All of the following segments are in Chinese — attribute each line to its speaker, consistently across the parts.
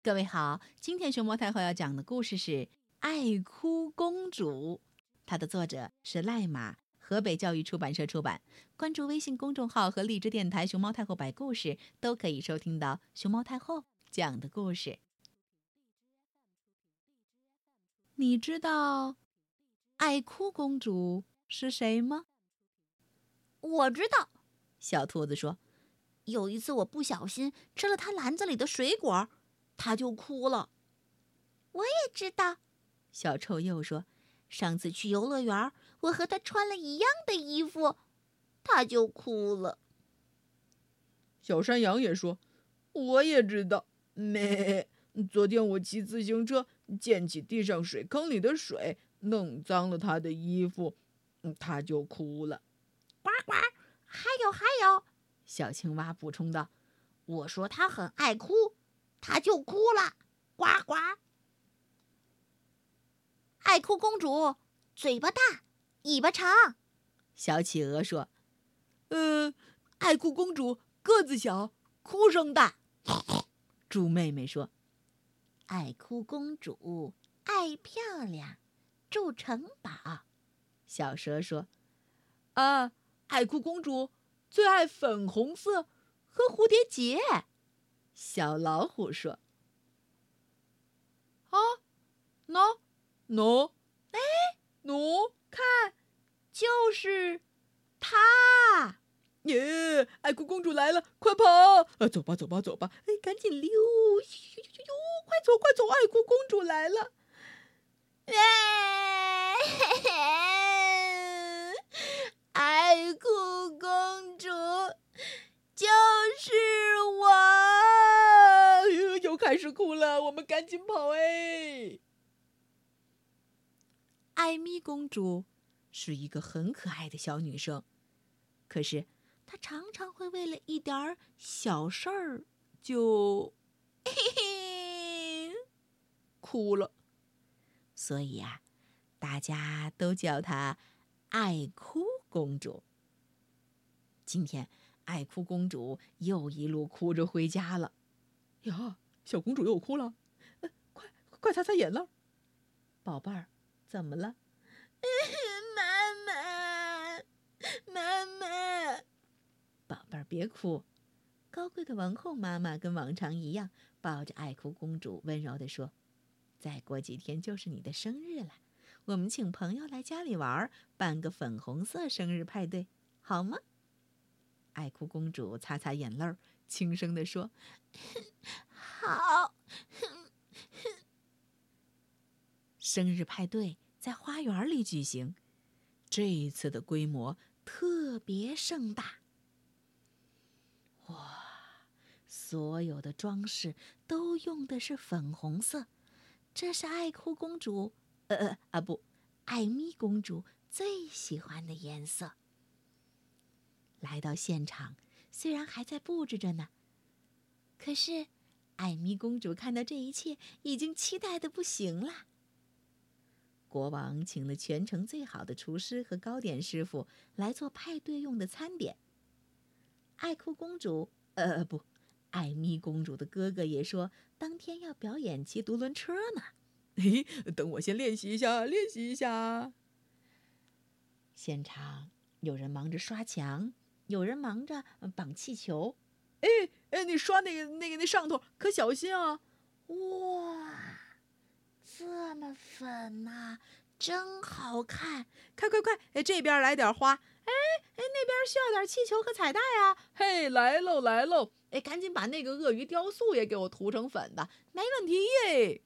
Speaker 1: 各位好，今天熊猫太后要讲的故事是《爱哭公主》，它的作者是赖马，河北教育出版社出版。关注微信公众号和荔枝电台“熊猫太后摆故事”，都可以收听到熊猫太后讲的故事。你知道爱哭公主是谁吗？
Speaker 2: 我知道，
Speaker 1: 小兔子说：“
Speaker 2: 有一次我不小心吃了她篮子里的水果。”他就哭了。
Speaker 3: 我也知道，
Speaker 1: 小臭鼬说：“
Speaker 2: 上次去游乐园，我和他穿了一样的衣服，他就哭了。”
Speaker 4: 小山羊也说：“我也知道。”没，昨天我骑自行车溅起地上水坑里的水，弄脏了他的衣服，他就哭了。
Speaker 2: 呱呱，还有还有，
Speaker 1: 小青蛙补充道：“
Speaker 2: 我说他很爱哭。”他就哭了，呱呱！爱哭公主嘴巴大，尾巴长。
Speaker 1: 小企鹅说：“
Speaker 4: 呃，爱哭公主个子小，哭声大。”
Speaker 1: 猪妹妹说：“
Speaker 2: 爱哭公主爱漂亮，住城堡。”
Speaker 1: 小蛇说：“
Speaker 4: 啊，爱哭公主最爱粉红色和蝴蝶结。”
Speaker 1: 小老虎说：“
Speaker 4: 啊，喏，喏，
Speaker 2: 哎，
Speaker 4: 喏，看，
Speaker 2: 就是他！
Speaker 4: 耶，爱哭公主来了，快跑！啊，走吧，走吧，走吧！哎，赶紧溜！咻咻咻咻！快走，快走！爱哭公主来了！
Speaker 2: 哎，爱哭公主就是我！
Speaker 4: 又开始哭了，我们赶紧跑哎！
Speaker 1: 艾米公主是一个很可爱的小女生，可是她常常会为了一点小事儿就嘿嘿哭了，所以啊，大家都叫她爱哭公主。今天，爱哭公主又一路哭着回家了，
Speaker 4: 呀！小公主又哭了，快快擦擦眼泪，
Speaker 1: 宝贝儿，怎么了？
Speaker 2: 妈妈，妈妈，
Speaker 1: 宝贝儿别哭。高贵的王后妈妈跟往常一样，抱着爱哭公主，温柔地说：“再过几天就是你的生日了，我们请朋友来家里玩，办个粉红色生日派对，好吗？”爱哭公主擦擦眼泪，轻声地说。
Speaker 2: 好，
Speaker 1: 生日派对在花园里举行，这一次的规模特别盛大。哇，所有的装饰都用的是粉红色，这是爱哭公主，呃呃啊不，艾米公主最喜欢的颜色。来到现场，虽然还在布置着呢。可是，艾米公主看到这一切，已经期待的不行了。国王请了全城最好的厨师和糕点师傅来做派对用的餐点。爱哭公主，呃不，艾米公主的哥哥也说，当天要表演骑独轮车呢。
Speaker 4: 嘿，等我先练习一下，练习一下。
Speaker 1: 现场有人忙着刷墙，有人忙着绑气球。
Speaker 4: 哎哎，你刷那个那个那上头可小心啊！
Speaker 2: 哇，这么粉呐，真好看！
Speaker 4: 快快快，哎，这边来点花，
Speaker 1: 哎哎，那边需要点气球和彩带啊！
Speaker 4: 嘿，来喽来喽！哎，赶紧把那个鳄鱼雕塑也给我涂成粉的，没问题耶！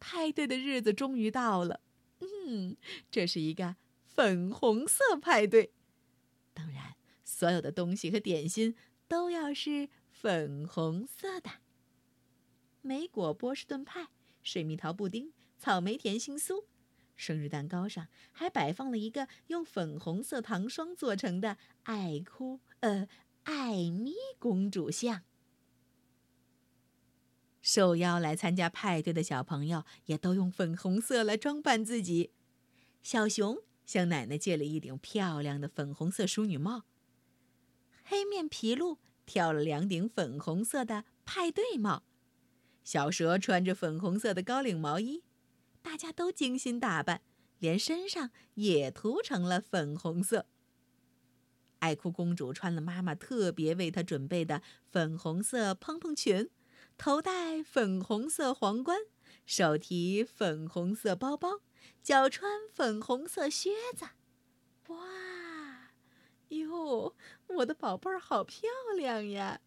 Speaker 1: 派对的日子终于到了，嗯，这是一个粉红色派对，当然，所有的东西和点心。都要是粉红色的。莓果波士顿派、水蜜桃布丁、草莓甜心酥，生日蛋糕上还摆放了一个用粉红色糖霜做成的爱哭呃艾米公主像。受邀来参加派对的小朋友也都用粉红色来装扮自己。小熊向奶奶借了一顶漂亮的粉红色淑女帽。黑面琵鹭挑了两顶粉红色的派对帽，小蛇穿着粉红色的高领毛衣，大家都精心打扮，连身上也涂成了粉红色。爱哭公主穿了妈妈特别为她准备的粉红色蓬蓬裙，头戴粉红色皇冠，手提粉红色包包，脚穿粉红色靴子。哇，哟，我的宝贝儿好漂亮呀！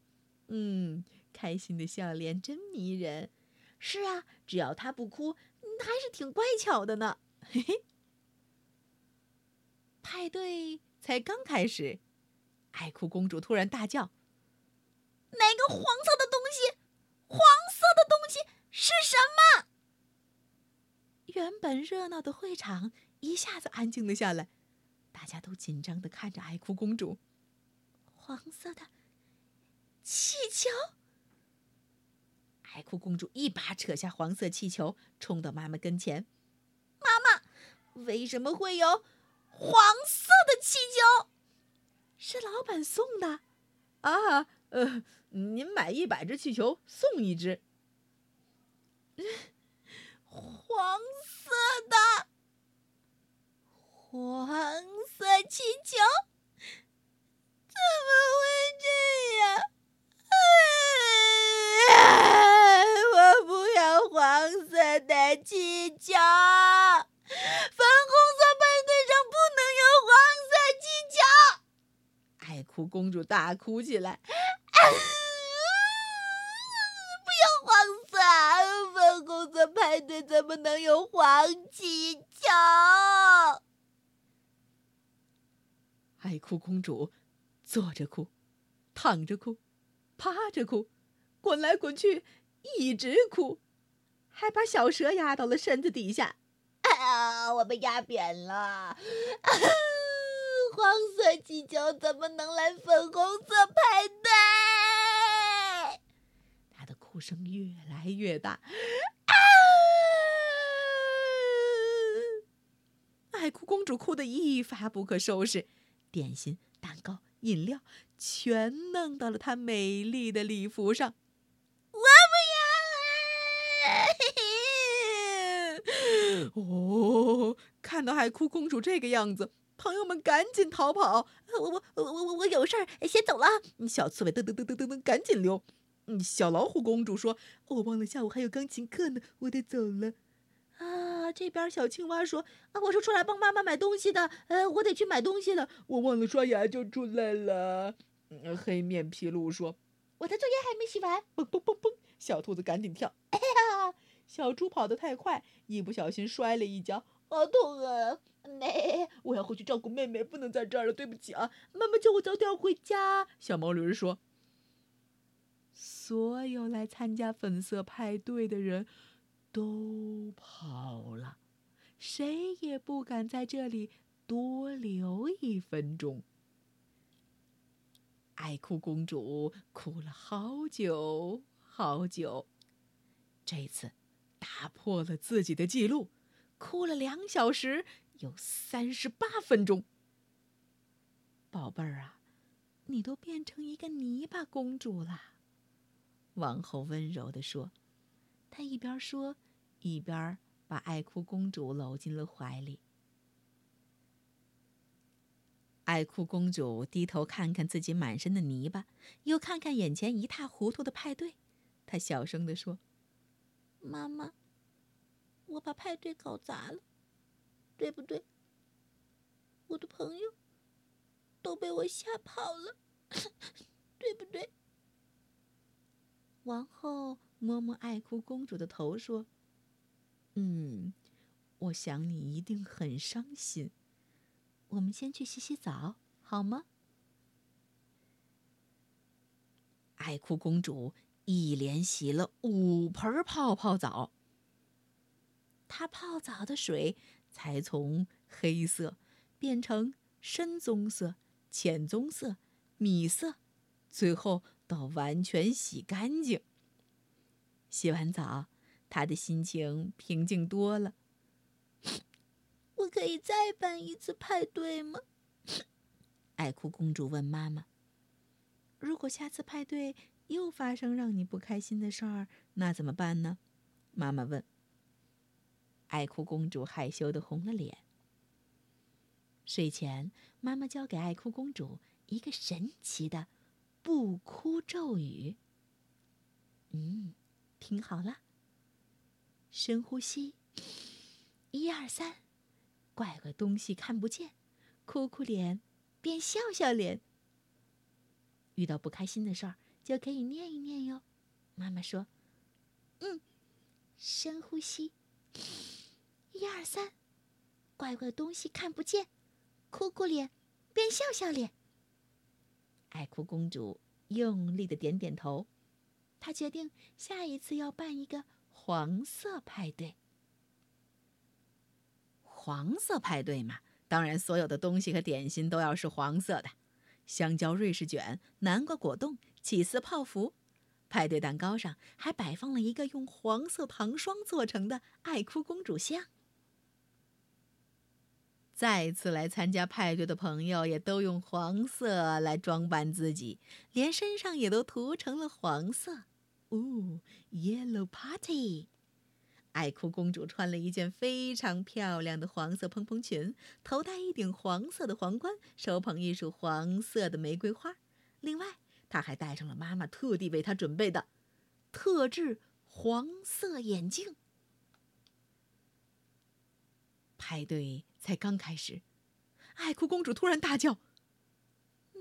Speaker 1: 嗯，开心的笑脸真迷人。是啊，只要她不哭，还是挺乖巧的呢。嘿嘿，派对。才刚开始，爱哭公主突然大叫：“
Speaker 2: 那个黄色的东西，黄色的东西是什么？”
Speaker 1: 原本热闹的会场一下子安静了下来，大家都紧张的看着爱哭公主。
Speaker 2: 黄色的气球！
Speaker 1: 爱哭公主一把扯下黄色气球，冲到妈妈跟前：“
Speaker 2: 妈妈，为什么会有？”黄色的气球
Speaker 1: 是老板送的，
Speaker 4: 啊，呃，您买一百只气球送一只。
Speaker 2: 黄色的，黄色气球，怎么会这样？我不要黄色的气球。
Speaker 1: 粉红色派对上不能有黄色气球。爱哭公主大哭起来，
Speaker 2: 不要黄色，粉红色派对怎么能有黄气球？
Speaker 1: 爱哭公主坐着哭，躺着哭，趴着哭，滚来滚去，一直哭，还把小蛇压到了身子底下。
Speaker 2: 啊，我被压扁了。黄色气球怎么能来粉红色派对？
Speaker 1: 他的哭声越来越大，啊！爱哭公主哭得一发不可收拾，点心、蛋糕、饮料全弄到了她美丽的礼服上。
Speaker 2: 我
Speaker 1: 不要！哦，看到爱哭公主这个样子。朋友们赶紧逃跑！
Speaker 2: 我我我我我有事儿，先走了。
Speaker 1: 小刺猬噔噔噔噔噔噔，赶紧溜。小老虎公主说：“我忘了下午还有钢琴课呢，我得走了。”
Speaker 2: 啊，这边小青蛙说：“啊，我是出来帮妈妈买东西的，呃，我得去买东西了。
Speaker 4: 我忘了刷牙就出来了。”黑面皮鹿说：“
Speaker 2: 我的作业还没写完。”
Speaker 1: 嘣嘣嘣嘣，小兔子赶紧跳。哎呀，小猪跑得太快，一不小心摔了一跤，
Speaker 2: 好痛啊！
Speaker 4: 妹，我要回去照顾妹妹，不能在这儿了。对不起啊，妈妈叫我早点回家。小毛驴说：“
Speaker 1: 所有来参加粉色派对的人都跑了，谁也不敢在这里多留一分钟。”爱哭公主哭了好久好久，这次打破了自己的记录，哭了两小时。有三十八分钟，宝贝儿啊，你都变成一个泥巴公主了。王后温柔地说，他一边说，一边把爱哭公主搂进了怀里。爱哭公主低头看看自己满身的泥巴，又看看眼前一塌糊涂的派对，她小声地说：“
Speaker 2: 妈妈，我把派对搞砸了。”对不对？我的朋友都被我吓跑了，对不对？
Speaker 1: 王后摸摸爱哭公主的头，说：“嗯，我想你一定很伤心。我们先去洗洗澡，好吗？”爱哭公主一连洗了五盆泡泡澡，她泡澡的水。才从黑色变成深棕色、浅棕色、米色，最后到完全洗干净。洗完澡，他的心情平静多了。
Speaker 2: 我可以再办一次派对吗？
Speaker 1: 爱哭公主问妈妈：“如果下次派对又发生让你不开心的事儿，那怎么办呢？妈妈问。爱哭公主害羞的红了脸。睡前，妈妈教给爱哭公主一个神奇的不哭咒语。嗯，听好了，深呼吸，一二三，怪怪东西看不见，哭哭脸。变笑笑脸。遇到不开心的事儿，就可以念一念哟。妈妈说：“
Speaker 2: 嗯，深呼吸，一二三，怪怪东西看不见，哭哭脸。变笑笑脸。”
Speaker 1: 爱哭公主用力的点点头，他决定下一次要办一个黄色派对。黄色派对嘛，当然所有的东西和点心都要是黄色的。香蕉瑞士卷、南瓜果冻、起司泡芙，派对蛋糕上还摆放了一个用黄色糖霜做成的爱哭公主像。再次来参加派对的朋友也都用黄色来装扮自己，连身上也都涂成了黄色。哦，Yellow Party！爱哭公主穿了一件非常漂亮的黄色蓬蓬裙，头戴一顶黄色的皇冠，手捧一束黄色的玫瑰花。另外，她还戴上了妈妈特地为她准备的特制黄色眼镜。派对才刚开始，爱哭公主突然大叫：“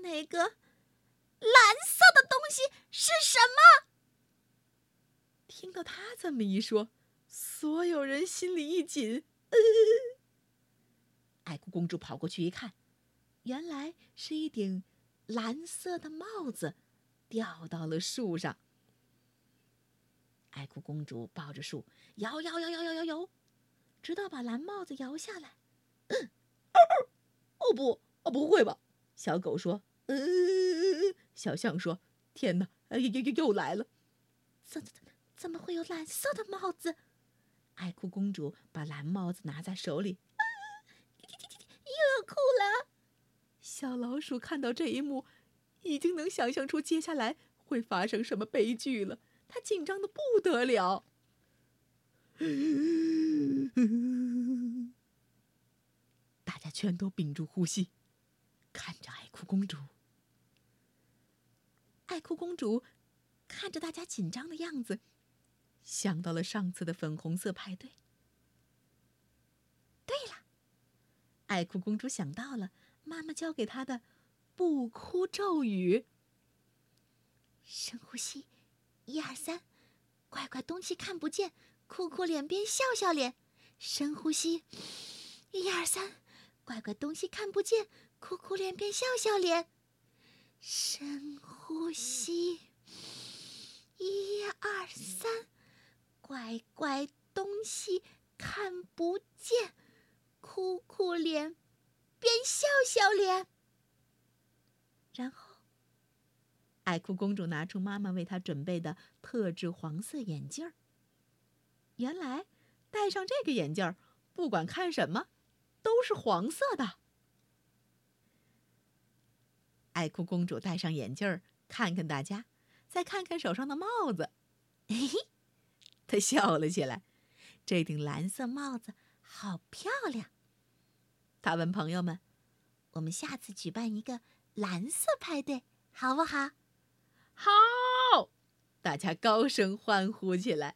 Speaker 2: 那个蓝色的东西是什么？”
Speaker 1: 听到他这么一说。所有人心里一紧，爱哭公主跑过去一看，原来是一顶蓝色的帽子掉到了树上。爱哭公主抱着树摇摇摇摇摇摇摇，直到把蓝帽子摇下来。哦不，哦不会吧？小狗说。呃，小象说：“天哪，又又又又来了！
Speaker 2: 怎怎怎么会有蓝色的帽子？”
Speaker 1: 爱哭公主把蓝帽子拿在手里，
Speaker 2: 又要哭了。
Speaker 1: 小老鼠看到这一幕，已经能想象出接下来会发生什么悲剧了。它紧张的不得了，大家全都屏住呼吸，看着爱哭公主。爱哭公主看着大家紧张的样子。想到了上次的粉红色派对。对了，爱哭公主想到了妈妈教给她的不哭咒语。
Speaker 2: 深呼吸，一二三，怪怪东西看不见，哭哭脸变笑笑脸。深呼吸，一二三，怪怪东西看不见，哭哭脸变笑笑脸。深呼吸，一二三。乖乖东西看不见，哭哭脸变笑笑脸。
Speaker 1: 然后，爱哭公主拿出妈妈为她准备的特制黄色眼镜儿。原来，戴上这个眼镜儿，不管看什么，都是黄色的。爱哭公主戴上眼镜儿，看看大家，再看看手上的帽子，嘿嘿。他笑了起来，这顶蓝色帽子好漂亮。他问朋友们：“
Speaker 2: 我们下次举办一个蓝色派对，好不好？”“
Speaker 1: 好！”大家高声欢呼起来。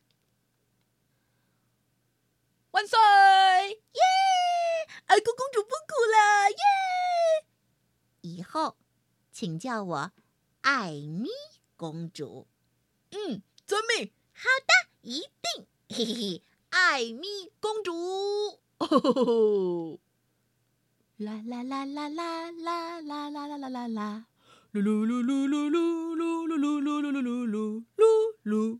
Speaker 1: 万岁！
Speaker 2: 耶！爱哭公主不哭了！耶！以后，请叫我艾米公主。
Speaker 1: 嗯，遵命。
Speaker 2: 好的。一定，嘿嘿嘿，艾米公主，
Speaker 1: 啦啦啦啦啦啦啦啦啦啦啦啦，噜噜噜噜噜噜噜噜噜噜噜噜噜噜。